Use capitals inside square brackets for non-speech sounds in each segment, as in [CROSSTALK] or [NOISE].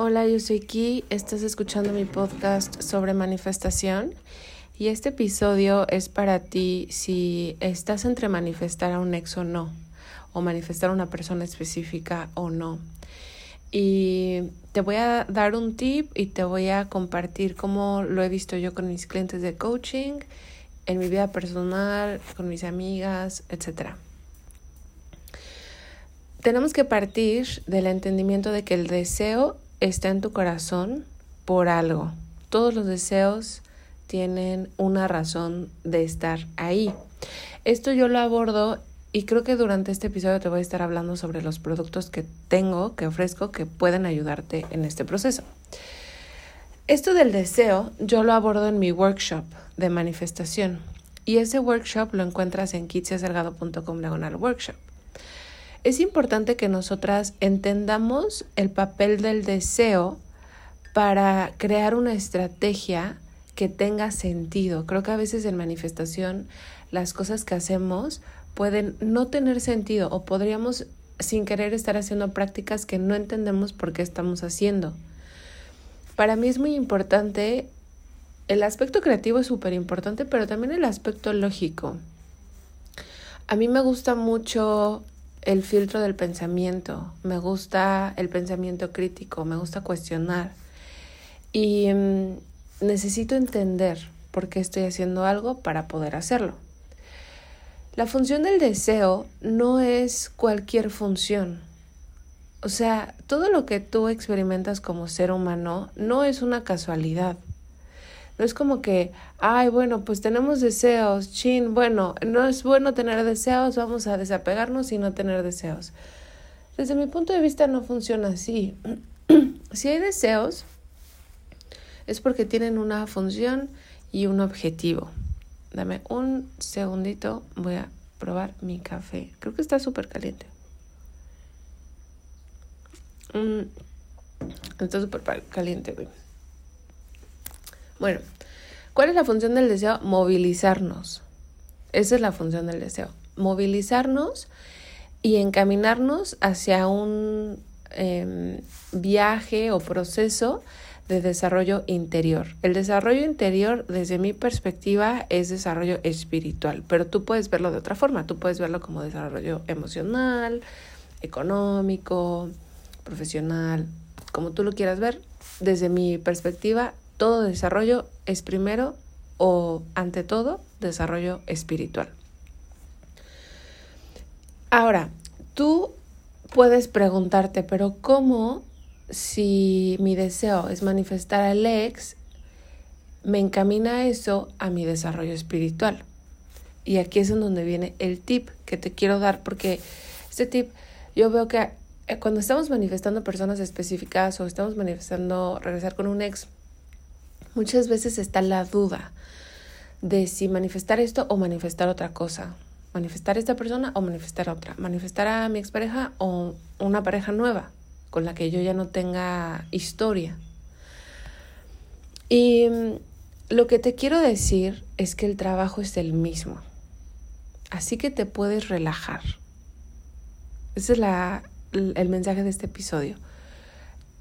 Hola, yo soy Ki, estás escuchando mi podcast sobre manifestación y este episodio es para ti si estás entre manifestar a un ex o no, o manifestar a una persona específica o no. Y te voy a dar un tip y te voy a compartir cómo lo he visto yo con mis clientes de coaching, en mi vida personal, con mis amigas, etc. Tenemos que partir del entendimiento de que el deseo está en tu corazón por algo. Todos los deseos tienen una razón de estar ahí. Esto yo lo abordo y creo que durante este episodio te voy a estar hablando sobre los productos que tengo, que ofrezco, que pueden ayudarte en este proceso. Esto del deseo yo lo abordo en mi workshop de manifestación y ese workshop lo encuentras en kitsiaselgado.com diagonal workshop. Es importante que nosotras entendamos el papel del deseo para crear una estrategia que tenga sentido. Creo que a veces en manifestación las cosas que hacemos pueden no tener sentido o podríamos sin querer estar haciendo prácticas que no entendemos por qué estamos haciendo. Para mí es muy importante, el aspecto creativo es súper importante, pero también el aspecto lógico. A mí me gusta mucho el filtro del pensamiento, me gusta el pensamiento crítico, me gusta cuestionar y mm, necesito entender por qué estoy haciendo algo para poder hacerlo. La función del deseo no es cualquier función. O sea, todo lo que tú experimentas como ser humano no es una casualidad. No es como que, ay, bueno, pues tenemos deseos, chin, bueno, no es bueno tener deseos, vamos a desapegarnos y no tener deseos. Desde mi punto de vista no funciona así. [CLEARS THROAT] si hay deseos, es porque tienen una función y un objetivo. Dame un segundito, voy a probar mi café. Creo que está súper caliente. Mm, está súper caliente, güey. Bueno, ¿cuál es la función del deseo? Movilizarnos. Esa es la función del deseo. Movilizarnos y encaminarnos hacia un em, viaje o proceso de desarrollo interior. El desarrollo interior, desde mi perspectiva, es desarrollo espiritual, pero tú puedes verlo de otra forma. Tú puedes verlo como desarrollo emocional, económico, profesional, como tú lo quieras ver. Desde mi perspectiva, todo desarrollo es primero o ante todo desarrollo espiritual. Ahora, tú puedes preguntarte, pero ¿cómo si mi deseo es manifestar al ex, me encamina eso a mi desarrollo espiritual? Y aquí es en donde viene el tip que te quiero dar, porque este tip yo veo que eh, cuando estamos manifestando personas específicas o estamos manifestando regresar con un ex, muchas veces está la duda de si manifestar esto o manifestar otra cosa. Manifestar esta persona o manifestar otra. Manifestar a mi expareja o una pareja nueva con la que yo ya no tenga historia. Y mm, lo que te quiero decir es que el trabajo es el mismo. Así que te puedes relajar. Ese es la, el mensaje de este episodio.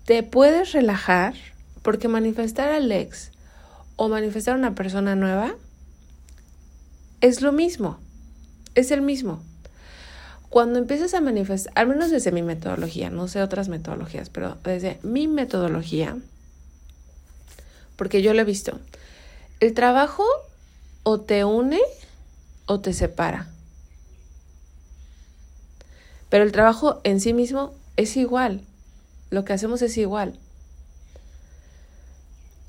Te puedes relajar porque manifestar al ex o manifestar a una persona nueva es lo mismo, es el mismo. Cuando empiezas a manifestar, al menos desde mi metodología, no sé otras metodologías, pero desde mi metodología, porque yo lo he visto, el trabajo o te une o te separa. Pero el trabajo en sí mismo es igual. Lo que hacemos es igual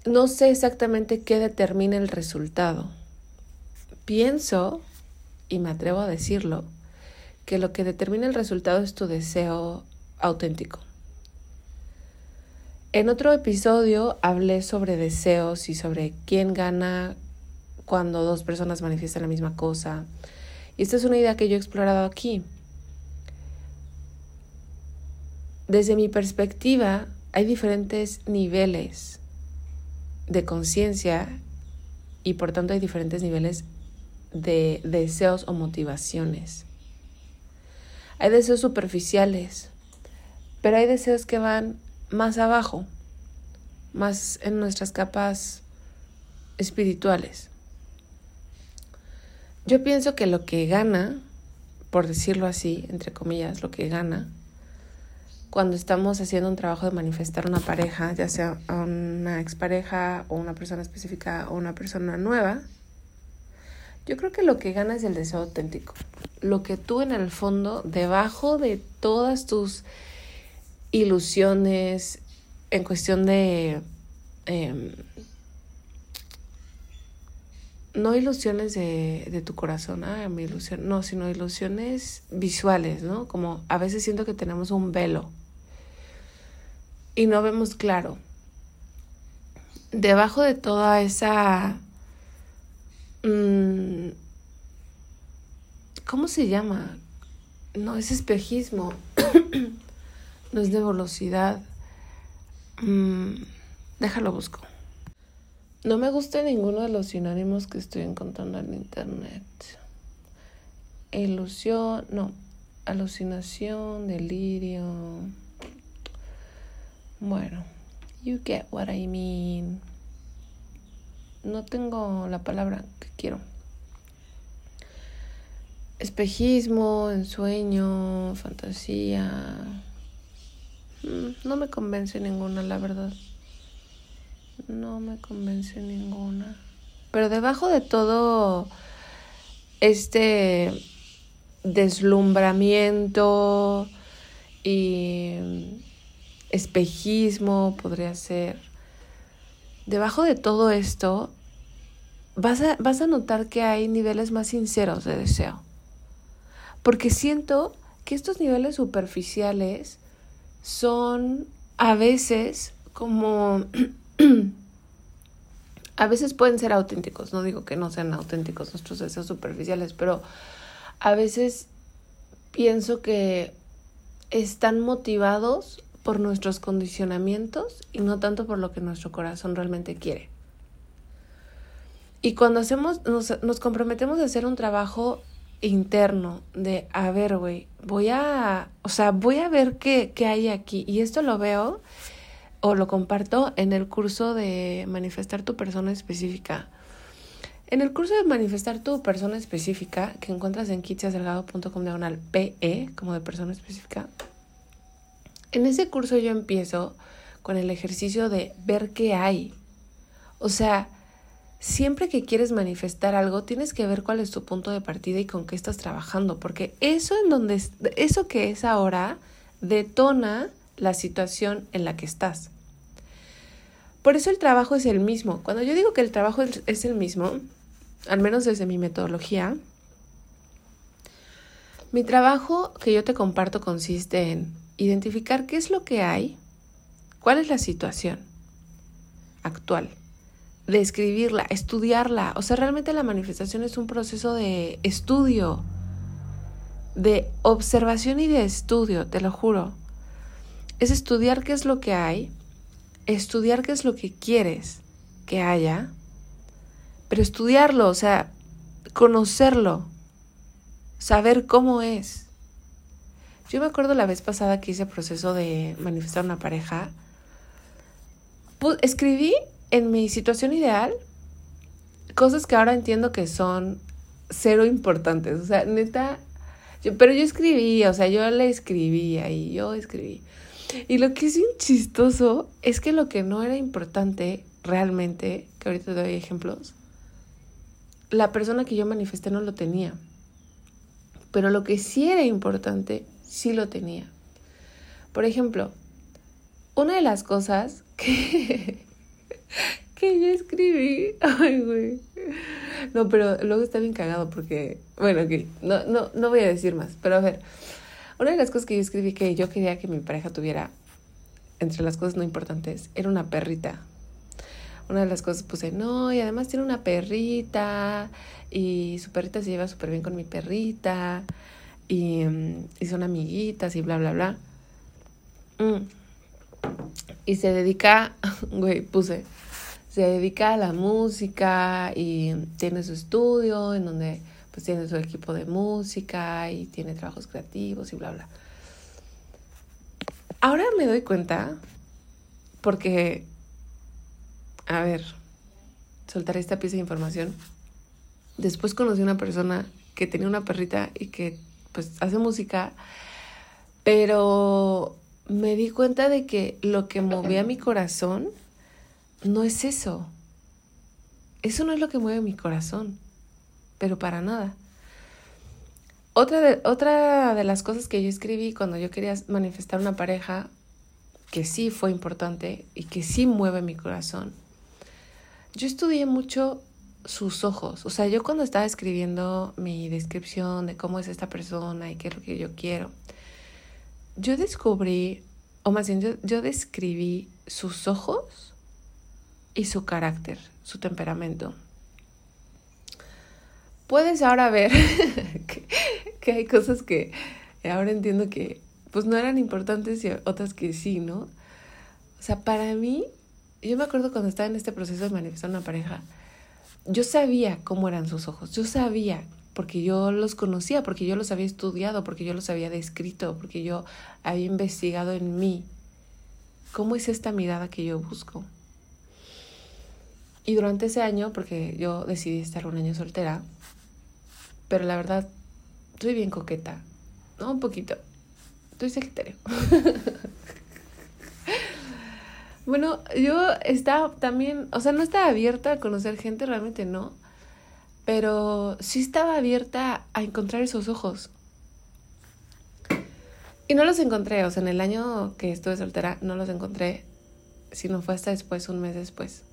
no sé exactamente qué determina el resultado. Pienso, y me atrevo a decirlo, que lo que determina el resultado es tu deseo auténtico. En otro episodio hablé sobre deseos y sobre quién gana cuando dos personas manifiestan la misma cosa. Y esta es una idea que yo he explorado aquí. Desde mi perspectiva, hay diferentes niveles de conciencia y por tanto hay diferentes niveles de deseos o motivaciones. Hay deseos superficiales, pero hay deseos que van más abajo, más en nuestras capas espirituales. Yo pienso que lo que gana, por decirlo así, entre comillas, lo que gana, cuando estamos haciendo un trabajo de manifestar una pareja, ya sea una expareja o una persona específica o una persona nueva, yo creo que lo que gana es el deseo auténtico. Lo que tú en el fondo, debajo de todas tus ilusiones, en cuestión de... Em, no ilusiones de, de, tu corazón, ah, mi ilusión, no, sino ilusiones visuales, ¿no? Como a veces siento que tenemos un velo y no vemos claro. Debajo de toda esa... Mmm, ¿Cómo se llama? No, es espejismo. [COUGHS] no es de velocidad. Mm, déjalo busco. No me gusta ninguno de los sinónimos que estoy encontrando en internet. Ilusión, no, alucinación, delirio. Bueno, you get what I mean. No tengo la palabra que quiero. Espejismo, ensueño, fantasía. Mm, no me convence ninguna, la verdad. No me convence ninguna. Pero debajo de todo este deslumbramiento y espejismo, podría ser. Debajo de todo esto, vas a, vas a notar que hay niveles más sinceros de deseo. Porque siento que estos niveles superficiales son a veces como... [CLEARS THROAT] a veces pueden ser auténticos, no digo que no sean auténticos nuestros deseos superficiales, pero a veces pienso que están motivados por nuestros condicionamientos y no tanto por lo que nuestro corazón realmente quiere. Y cuando hacemos, nos, nos comprometemos a hacer un trabajo interno de, a ver, güey, voy a, o sea, voy a ver qué, qué hay aquí. Y esto lo veo o lo comparto en el curso de manifestar tu persona específica. En el curso de manifestar tu persona específica, que encuentras en kitsiaselgado.com diagonal PE, como de persona específica, en ese curso yo empiezo con el ejercicio de ver qué hay. O sea, siempre que quieres manifestar algo, tienes que ver cuál es tu punto de partida y con qué estás trabajando, porque eso en donde eso que es ahora detona la situación en la que estás. Por eso el trabajo es el mismo. Cuando yo digo que el trabajo es el mismo, al menos desde mi metodología, mi trabajo que yo te comparto consiste en identificar qué es lo que hay, cuál es la situación actual, describirla, estudiarla. O sea, realmente la manifestación es un proceso de estudio, de observación y de estudio, te lo juro. Es estudiar qué es lo que hay, estudiar qué es lo que quieres que haya, pero estudiarlo, o sea, conocerlo, saber cómo es. Yo me acuerdo la vez pasada que hice proceso de manifestar una pareja. escribí en mi situación ideal cosas que ahora entiendo que son cero importantes. O sea, neta, pero yo escribí, o sea, yo le escribía y yo escribí. Y lo que es un chistoso es que lo que no era importante realmente, que ahorita doy ejemplos, la persona que yo manifesté no lo tenía. Pero lo que sí era importante sí lo tenía. Por ejemplo, una de las cosas que, [LAUGHS] que yo escribí, [LAUGHS] ay, güey. No, pero luego está bien cagado porque, bueno, no, no, no voy a decir más, pero a ver, una de las cosas que yo escribí que yo quería que mi pareja tuviera, entre las cosas no importantes, era una perrita. Una de las cosas puse, no, y además tiene una perrita, y su perrita se lleva súper bien con mi perrita, y, son amiguitas y bla, bla, bla. Mm. Y se dedica, [LAUGHS] güey, puse, se dedica a la música y tiene su estudio en donde pues tiene su equipo de música y tiene trabajos creativos y bla, bla. Ahora me doy cuenta, porque a ver, soltaré esta pieza de información. Después conocí a una persona que tenía una perrita y que pues hace música, pero me di cuenta de que lo que movía mi corazón no es eso. Eso no es lo que mueve mi corazón, pero para nada. Otra de, otra de las cosas que yo escribí cuando yo quería manifestar una pareja, que sí fue importante y que sí mueve mi corazón, yo estudié mucho sus ojos. O sea, yo cuando estaba escribiendo mi descripción de cómo es esta persona y qué es lo que yo quiero, yo descubrí, o más bien yo, yo describí sus ojos y su carácter, su temperamento. Puedes ahora ver [LAUGHS] que, hay cosas que ahora entiendo que pues no eran importantes y otras que sí, ¿no? O sea, para mí yo me acuerdo cuando estaba en este proceso de manifestar una pareja, yo sabía cómo eran sus ojos, yo sabía, porque yo los conocía, porque yo los había estudiado, porque yo los había descrito, porque yo había investigado en mí cómo es esta mirada que yo busco. Y durante ese año, porque yo decidí estar un año soltera, pero la verdad, estoy bien coqueta, ¿no? Un poquito. Estoy sagitario. [LAUGHS] Bueno, yo estaba también, o sea, no estaba abierta a conocer gente, realmente no, pero sí estaba abierta a encontrar esos ojos. Y no los encontré, o sea, en el año que estuve soltera no los encontré, sino fue hasta después, un mes después.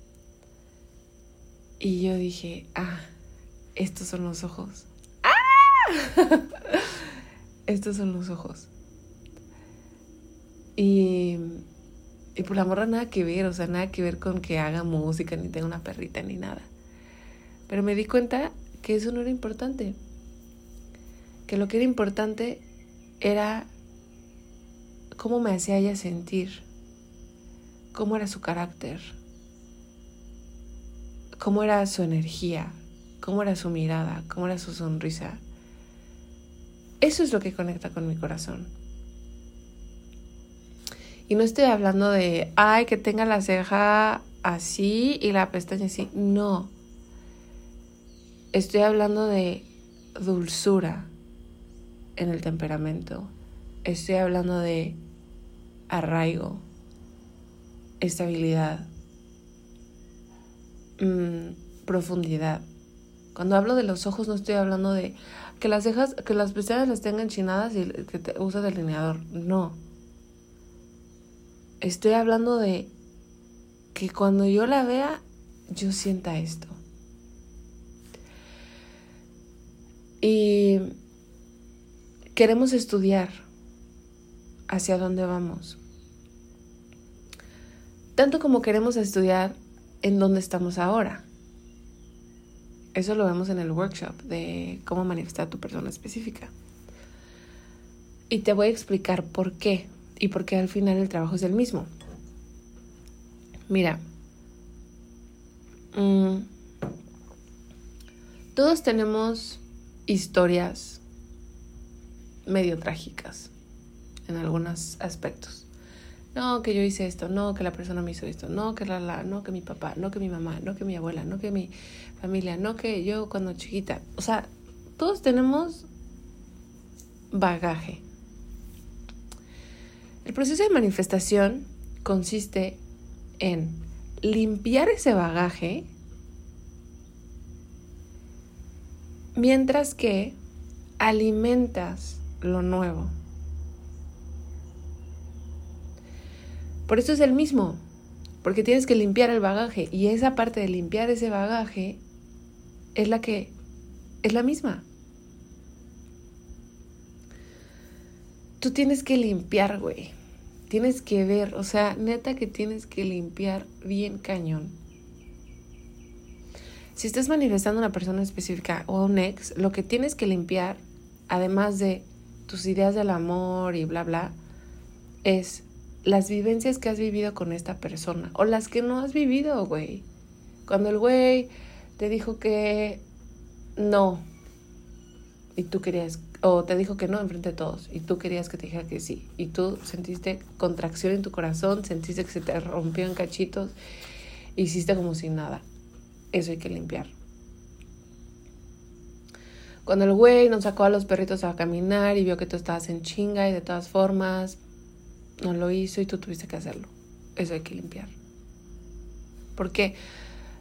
Y yo dije, ah, estos son los ojos. ¡Ah! [LAUGHS] estos son los ojos. Y y por la morra nada que ver, o sea, nada que ver con que haga música, ni tenga una perrita, ni nada. Pero me di cuenta que eso no era importante. Que lo que era importante era cómo me hacía ella sentir, cómo era su carácter, cómo era su energía, cómo era su mirada, cómo era su sonrisa. Eso es lo que conecta con mi corazón. Y no estoy hablando de, ay, que tenga la ceja así y la pestaña así. No. Estoy hablando de dulzura en el temperamento. Estoy hablando de arraigo, estabilidad, mm, profundidad. Cuando hablo de los ojos no estoy hablando de que las cejas, que las pestañas las tengan chinadas y que te usa delineador. No Estoy hablando de que cuando yo la vea, yo sienta esto. Y queremos estudiar hacia dónde vamos. Tanto como queremos estudiar en dónde estamos ahora. Eso lo vemos en el workshop de cómo manifestar tu persona específica. Y te voy a explicar por qué y porque al final el trabajo es el mismo. Mira, mm, todos tenemos historias medio trágicas en algunos aspectos. No, que yo hice esto, no, que la persona me hizo esto, no, que la, la, no, que mi papá, no, que mi mamá, no, que mi abuela, no, que mi familia, no, que yo cuando chiquita. O sea, todos tenemos bagaje. El proceso de manifestación consiste en limpiar ese bagaje mientras que alimentas lo nuevo. Por eso es el mismo, porque tienes que limpiar el bagaje y esa parte de limpiar ese bagaje es la que es la misma. Tú tienes que limpiar, güey. Tienes que ver, o sea, neta que tienes que limpiar bien cañón. Si estás manifestando una persona específica o un ex, lo que tienes que limpiar, además de tus ideas del amor y bla, bla, es las vivencias que has vivido con esta persona o las que no has vivido, güey. Cuando el güey te dijo que no y tú querías o te dijo que no enfrente de todos y tú querías que te dijera que sí y tú sentiste contracción en tu corazón, sentiste que se te rompió en cachitos hiciste como si nada. Eso hay que limpiar. Cuando el güey nos sacó a los perritos a caminar y vio que tú estabas en chinga y de todas formas no lo hizo y tú tuviste que hacerlo. Eso hay que limpiar. Porque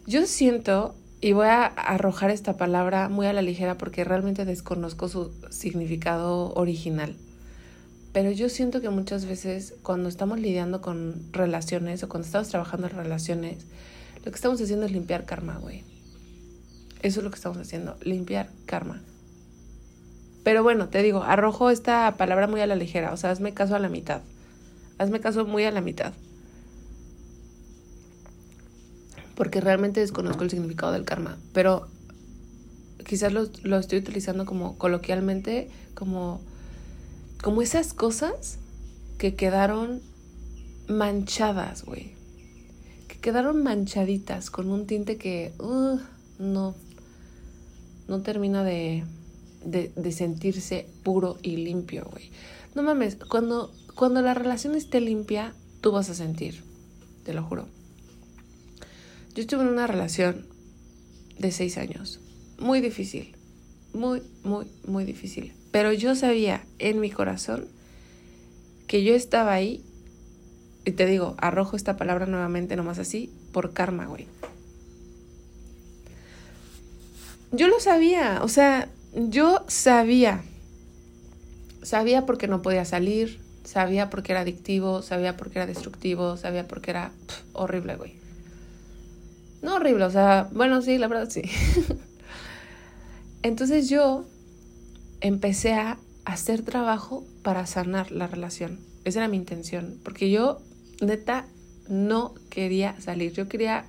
yo siento, y voy a arrojar esta palabra muy a la ligera porque realmente desconozco su significado original. Pero yo siento que muchas veces cuando estamos lidiando con relaciones o cuando estamos trabajando en relaciones, lo que estamos haciendo es limpiar karma, güey. Eso es lo que estamos haciendo, limpiar karma. Pero bueno, te digo, arrojo esta palabra muy a la ligera, o sea, hazme caso a la mitad. Hazme caso muy a la mitad. Porque realmente desconozco el significado del karma, pero quizás lo, lo estoy utilizando como coloquialmente, como, como esas cosas que quedaron manchadas, güey quedaron manchaditas con un tinte que uh, no, no termina de, de, sentirse puro y limpio, güey. No mames, cuando, cuando la relación esté limpia, tú vas a sentir, te lo juro. Yo estuve en una relación de seis años, muy difícil, muy, muy, muy difícil. Pero yo sabía en mi corazón que yo estaba ahí y te digo, arrojo esta palabra nuevamente, nomás así, por karma, güey. Yo lo sabía, o sea, yo sabía. Sabía porque no podía salir, sabía porque era adictivo, sabía porque era destructivo, sabía porque era horrible, güey. No horrible, o sea, bueno, sí, la verdad sí. [LAUGHS] Entonces yo empecé a hacer trabajo para sanar la relación. Esa era mi intención, porque yo neta, no quería salir. Yo quería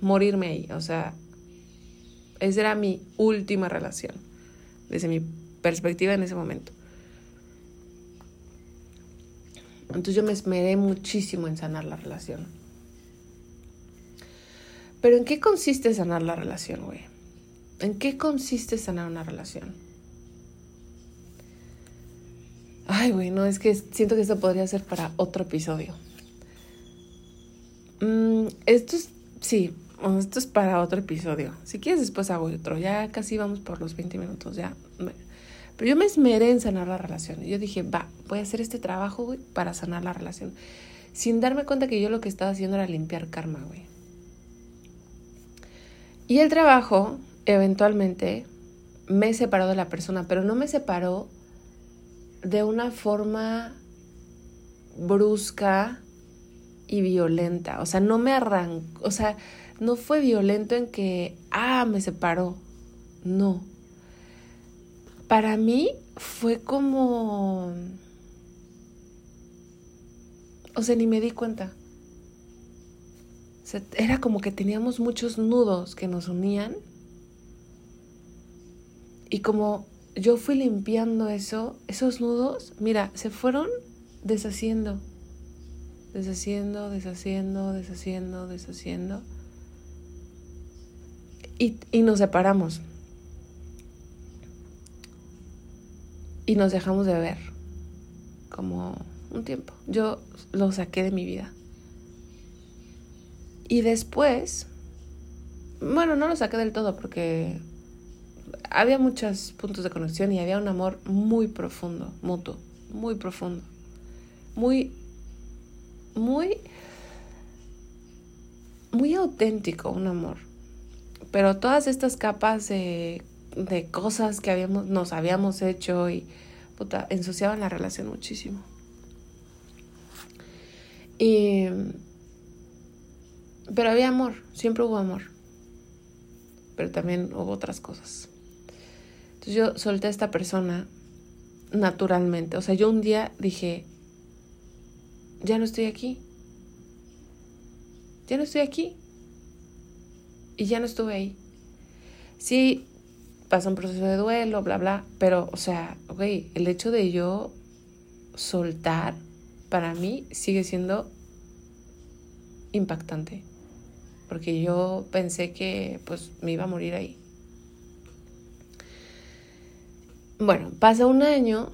morirme ahí. O sea, esa era mi última relación, desde mi perspectiva en ese momento. Entonces yo me esmeré muchísimo en sanar la relación. Pero ¿en qué consiste sanar la relación, güey? ¿En qué consiste sanar una relación? Ay, güey, no, es que siento que esto podría ser para otro episodio. Mm, esto es, sí, esto es para otro episodio. Si quieres después hago otro, ya casi vamos por los 20 minutos, ya. Pero yo me esmeré en sanar la relación. Yo dije, va, voy a hacer este trabajo, güey, para sanar la relación. Sin darme cuenta que yo lo que estaba haciendo era limpiar karma, güey. Y el trabajo, eventualmente, me separó de la persona, pero no me separó de una forma brusca y violenta. O sea, no me arrancó, o sea, no fue violento en que, ah, me separó. No. Para mí fue como... O sea, ni me di cuenta. Era como que teníamos muchos nudos que nos unían. Y como yo fui limpiando eso, esos nudos, mira, se fueron deshaciendo, deshaciendo, deshaciendo, deshaciendo, deshaciendo. Y, y nos separamos. Y nos dejamos de ver como un tiempo. Yo lo saqué de mi vida. Y después, bueno, no lo saqué del todo porque había muchos puntos de conexión y había un amor muy profundo, mutuo, muy profundo. Muy, muy, muy auténtico un amor. Pero todas estas capas de, de cosas que habíamos, nos habíamos hecho y puta, ensuciaban la relación muchísimo. Y, pero había amor, siempre hubo amor. Pero también hubo otras cosas. Entonces yo solté a esta persona naturalmente. O sea, yo un día dije, ya no estoy aquí. Ya no estoy aquí. Y ya no estuve ahí. Sí, pasa un proceso de duelo, bla, bla. Pero, o sea, güey, el hecho de yo soltar, para mí sigue siendo impactante. Porque yo pensé que pues me iba a morir ahí. Bueno, pasa un año,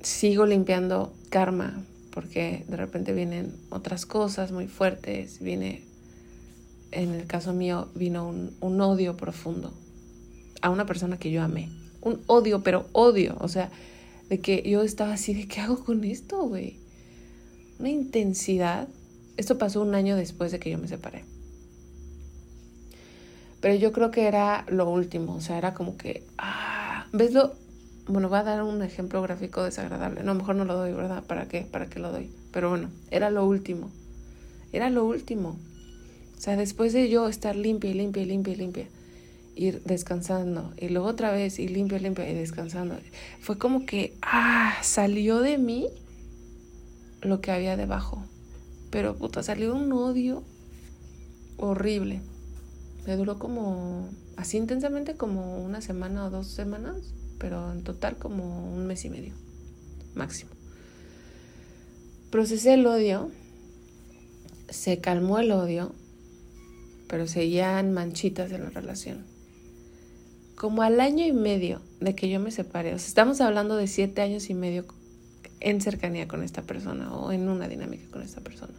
sigo limpiando karma porque de repente vienen otras cosas muy fuertes, viene, en el caso mío, vino un, un odio profundo a una persona que yo amé. Un odio, pero odio, o sea, de que yo estaba así, de qué hago con esto, güey. Una intensidad. Esto pasó un año después de que yo me separé. Pero yo creo que era lo último, o sea, era como que, ah, ¿ves lo? Bueno, voy a dar un ejemplo gráfico desagradable. No, mejor no lo doy, ¿verdad? ¿Para qué? ¿Para qué lo doy? Pero bueno, era lo último. Era lo último. O sea, después de yo estar limpia y limpia y limpia y limpia, ir descansando y luego otra vez y limpia, limpia y descansando, fue como que, ah, salió de mí lo que había debajo. Pero puta, salió un odio horrible. Me duró como, así intensamente como una semana o dos semanas, pero en total como un mes y medio, máximo. Procesé el odio, se calmó el odio, pero seguían manchitas en la relación. Como al año y medio de que yo me separé, o sea, estamos hablando de siete años y medio en cercanía con esta persona o en una dinámica con esta persona.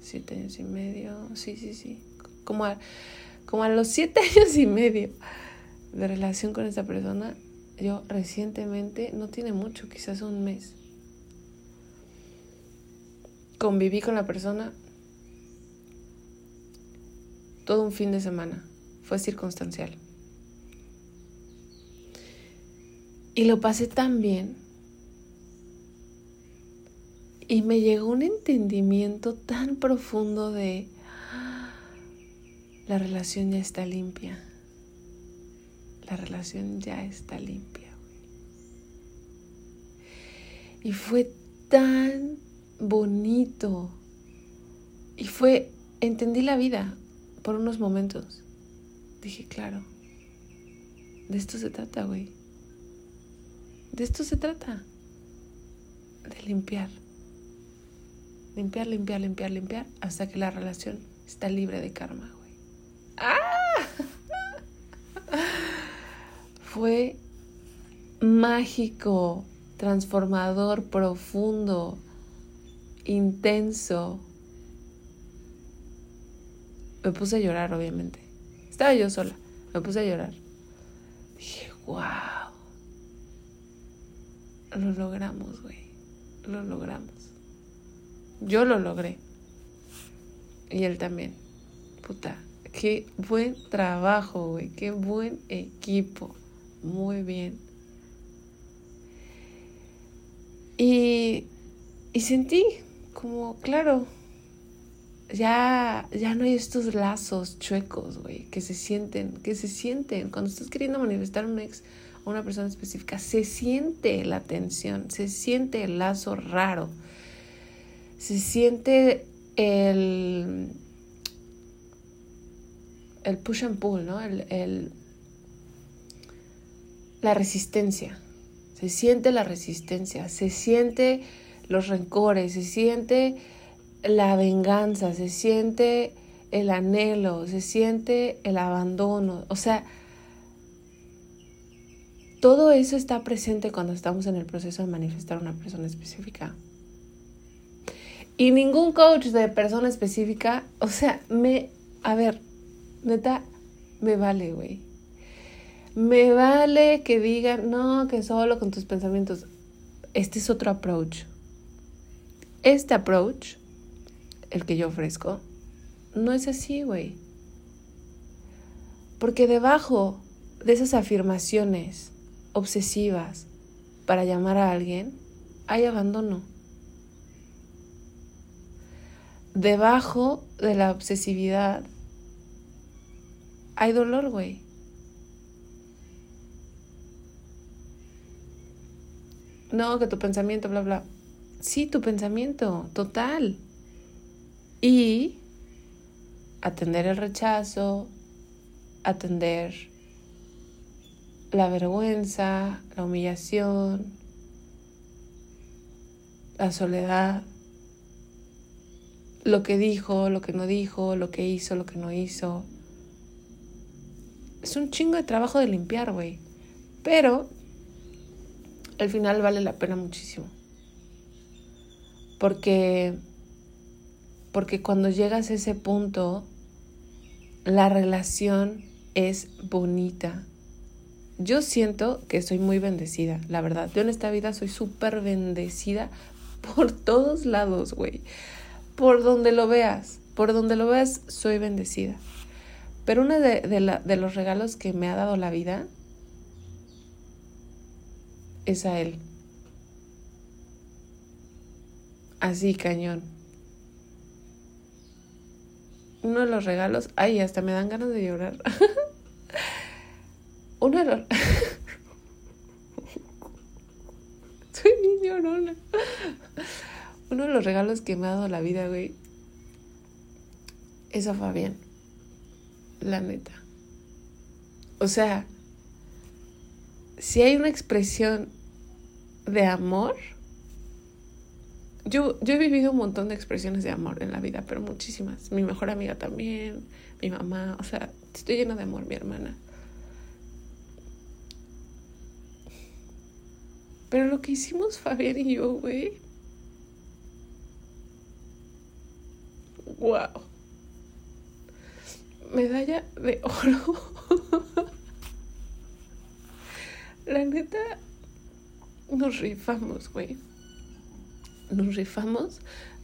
Siete años y medio, sí, sí, sí, como a, como a los siete [LAUGHS] años y medio de relación con esta persona, yo recientemente, no tiene mucho, quizás un mes, conviví con la persona todo un fin de semana, fue circunstancial. Y lo pasé tan bien y me llegó un entendimiento tan profundo de la relación ya está limpia. La relación ya está limpia. Y fue tan bonito. Y fue, entendí la vida por unos momentos. Dije, claro, de esto se trata, güey. De esto se trata. De limpiar. Limpiar, limpiar, limpiar, limpiar, hasta que la relación está libre de karma, güey. ¡Ah! Fue mágico, transformador, profundo, intenso. Me puse a llorar, obviamente. Estaba yo sola. Me puse a llorar. Dije, wow. Lo logramos, güey. Lo logramos. Yo lo logré. Y él también. Puta, qué buen trabajo, güey. Qué buen equipo. Muy bien. Y, y sentí como, claro, ya, ya no hay estos lazos chuecos, güey, que se sienten, que se sienten. Cuando estás queriendo manifestar un ex una persona específica, se siente la tensión, se siente el lazo raro se siente el, el push and pull, ¿no? El, la resistencia. Se siente la resistencia, se siente los rencores, se siente la venganza, se siente el anhelo, se siente el abandono. O sea, todo eso está presente cuando estamos en el proceso de manifestar una persona específica. Y ningún coach de persona específica, o sea, me, a ver, neta, me vale, güey. Me vale que digan, no, que solo con tus pensamientos. Este es otro approach. Este approach, el que yo ofrezco, no es así, güey. Porque debajo de esas afirmaciones obsesivas para llamar a alguien, hay abandono debajo de la obsesividad hay dolor, güey. No, que tu pensamiento, bla, bla. Sí, tu pensamiento, total. Y atender el rechazo, atender la vergüenza, la humillación, la soledad lo que dijo, lo que no dijo, lo que hizo, lo que no hizo. Es un chingo de trabajo de limpiar, güey. Pero al final vale la pena muchísimo. Porque, porque cuando llegas a ese punto, la relación es bonita. Yo siento que soy muy bendecida, la verdad. Yo en esta vida soy súper bendecida por todos lados, güey. Por donde lo veas, por donde lo veas, soy bendecida. Pero uno de, de los regalos que me ha dado la vida es a él. Así, cañón. Uno de los regalos, ay, hasta me dan ganas de llorar. [LAUGHS] De los... Soy llorona. Uno de los regalos que me ha dado la vida, güey, es a Fabián. La neta. O sea, si hay una expresión de amor, yo, yo he vivido un montón de expresiones de amor en la vida, pero muchísimas. Mi mejor amiga también, mi mamá, o sea, estoy llena de amor, mi hermana. Pero lo que hicimos Fabián y yo, güey. Wow. Medalla de oro. La neta, nos rifamos, güey nos rifamos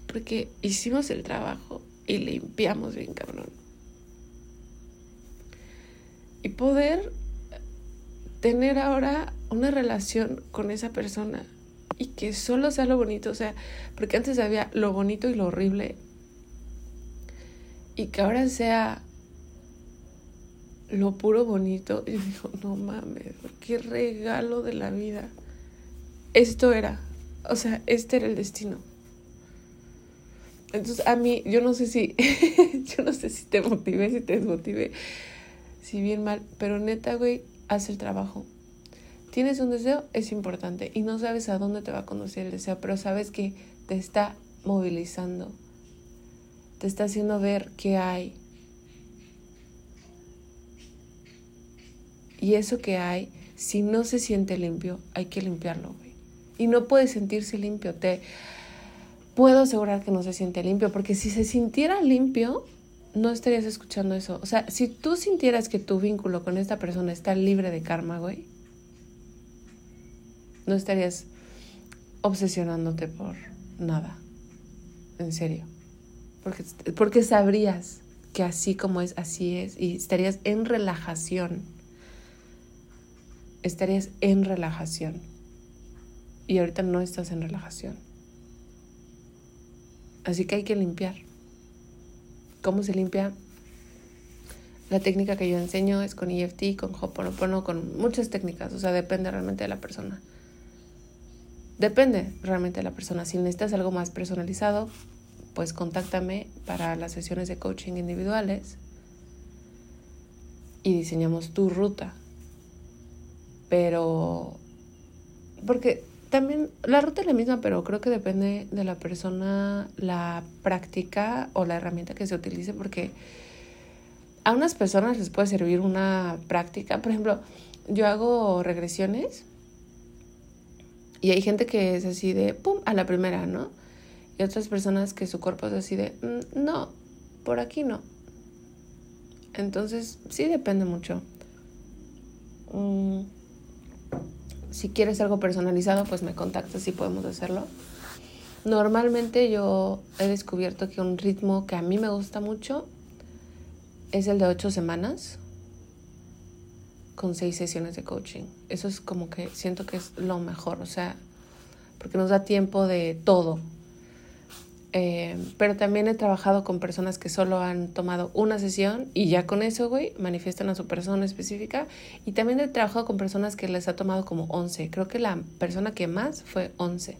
porque hicimos el trabajo y limpiamos bien cabrón. Y poder tener ahora una relación con esa persona y que solo sea lo bonito, o sea, porque antes había lo bonito y lo horrible y que ahora sea lo puro bonito. Y [LAUGHS] digo, no mames, qué regalo de la vida. Esto era o sea, este era el destino. Entonces, a mí, yo no sé si, [LAUGHS] yo no sé si te motivé, si te desmotivé, si bien mal, pero neta, güey, haz el trabajo. Tienes un deseo, es importante, y no sabes a dónde te va a conducir el deseo, pero sabes que te está movilizando, te está haciendo ver qué hay. Y eso que hay, si no se siente limpio, hay que limpiarlo y no puede sentirse limpio. Te puedo asegurar que no se siente limpio, porque si se sintiera limpio, no estarías escuchando eso. O sea, si tú sintieras que tu vínculo con esta persona está libre de karma, güey, no estarías obsesionándote por nada. En serio. Porque, porque sabrías que así como es, así es. Y estarías en relajación. Estarías en relajación y ahorita no estás en relajación. Así que hay que limpiar. ¿Cómo se limpia? La técnica que yo enseño es con EFT, con Hoponopono, con muchas técnicas. O sea, depende realmente de la persona. Depende realmente de la persona. Si necesitas algo más personalizado, pues contáctame para las sesiones de coaching individuales y diseñamos tu ruta. Pero, porque también la ruta es la misma, pero creo que depende de la persona, la práctica o la herramienta que se utilice, porque a unas personas les puede servir una práctica. Por ejemplo, yo hago regresiones y hay gente que es así de, ¡pum!, a la primera, ¿no? Y otras personas que su cuerpo es así de, mm, no, por aquí no. Entonces, sí depende mucho. Mm, si quieres algo personalizado, pues me contactas y podemos hacerlo. Normalmente yo he descubierto que un ritmo que a mí me gusta mucho es el de ocho semanas con seis sesiones de coaching. Eso es como que siento que es lo mejor, o sea, porque nos da tiempo de todo, eh, pero también he trabajado con personas que solo han tomado una sesión y ya con eso, güey, manifiestan a su persona específica. Y también he trabajado con personas que les ha tomado como 11. Creo que la persona que más fue 11.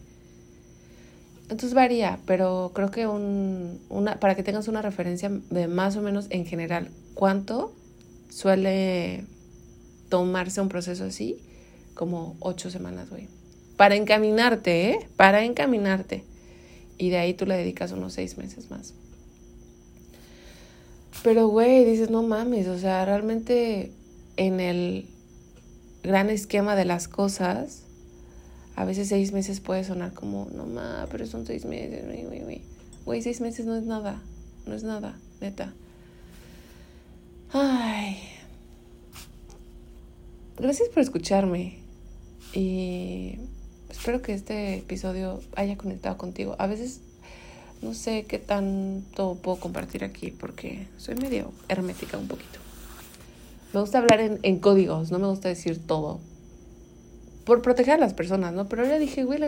Entonces varía, pero creo que un, una, para que tengas una referencia de más o menos en general cuánto suele tomarse un proceso así, como ocho semanas, güey. Para encaminarte, ¿eh? Para encaminarte y de ahí tú le dedicas unos seis meses más. Pero, güey, dices, no mames, o sea, realmente en el gran esquema de las cosas, A veces seis meses puede sonar como, no ma, pero son seis meses, güey, güey, güey. Güey, seis meses no es nada, no es nada, neta. Ay. Gracias por escucharme. Y espero que este episodio haya conectado contigo. A veces no sé qué tanto puedo compartir aquí porque soy medio hermética un poquito. Me gusta hablar en, en códigos, no me gusta decir todo por proteger a las personas, ¿no? Pero ahora dije, güey,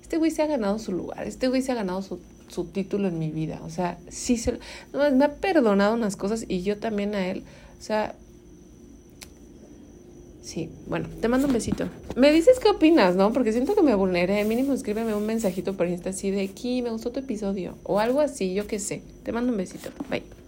este güey se ha ganado su lugar, este güey se ha ganado su, su título en mi vida, o sea, sí se, no, me ha perdonado unas cosas y yo también a él, o sea, sí, bueno, te mando un besito. Me dices qué opinas, ¿no? Porque siento que me vulneré, mínimo escríbeme un mensajito por Insta así de aquí, me gustó tu episodio, o algo así, yo qué sé, te mando un besito, bye.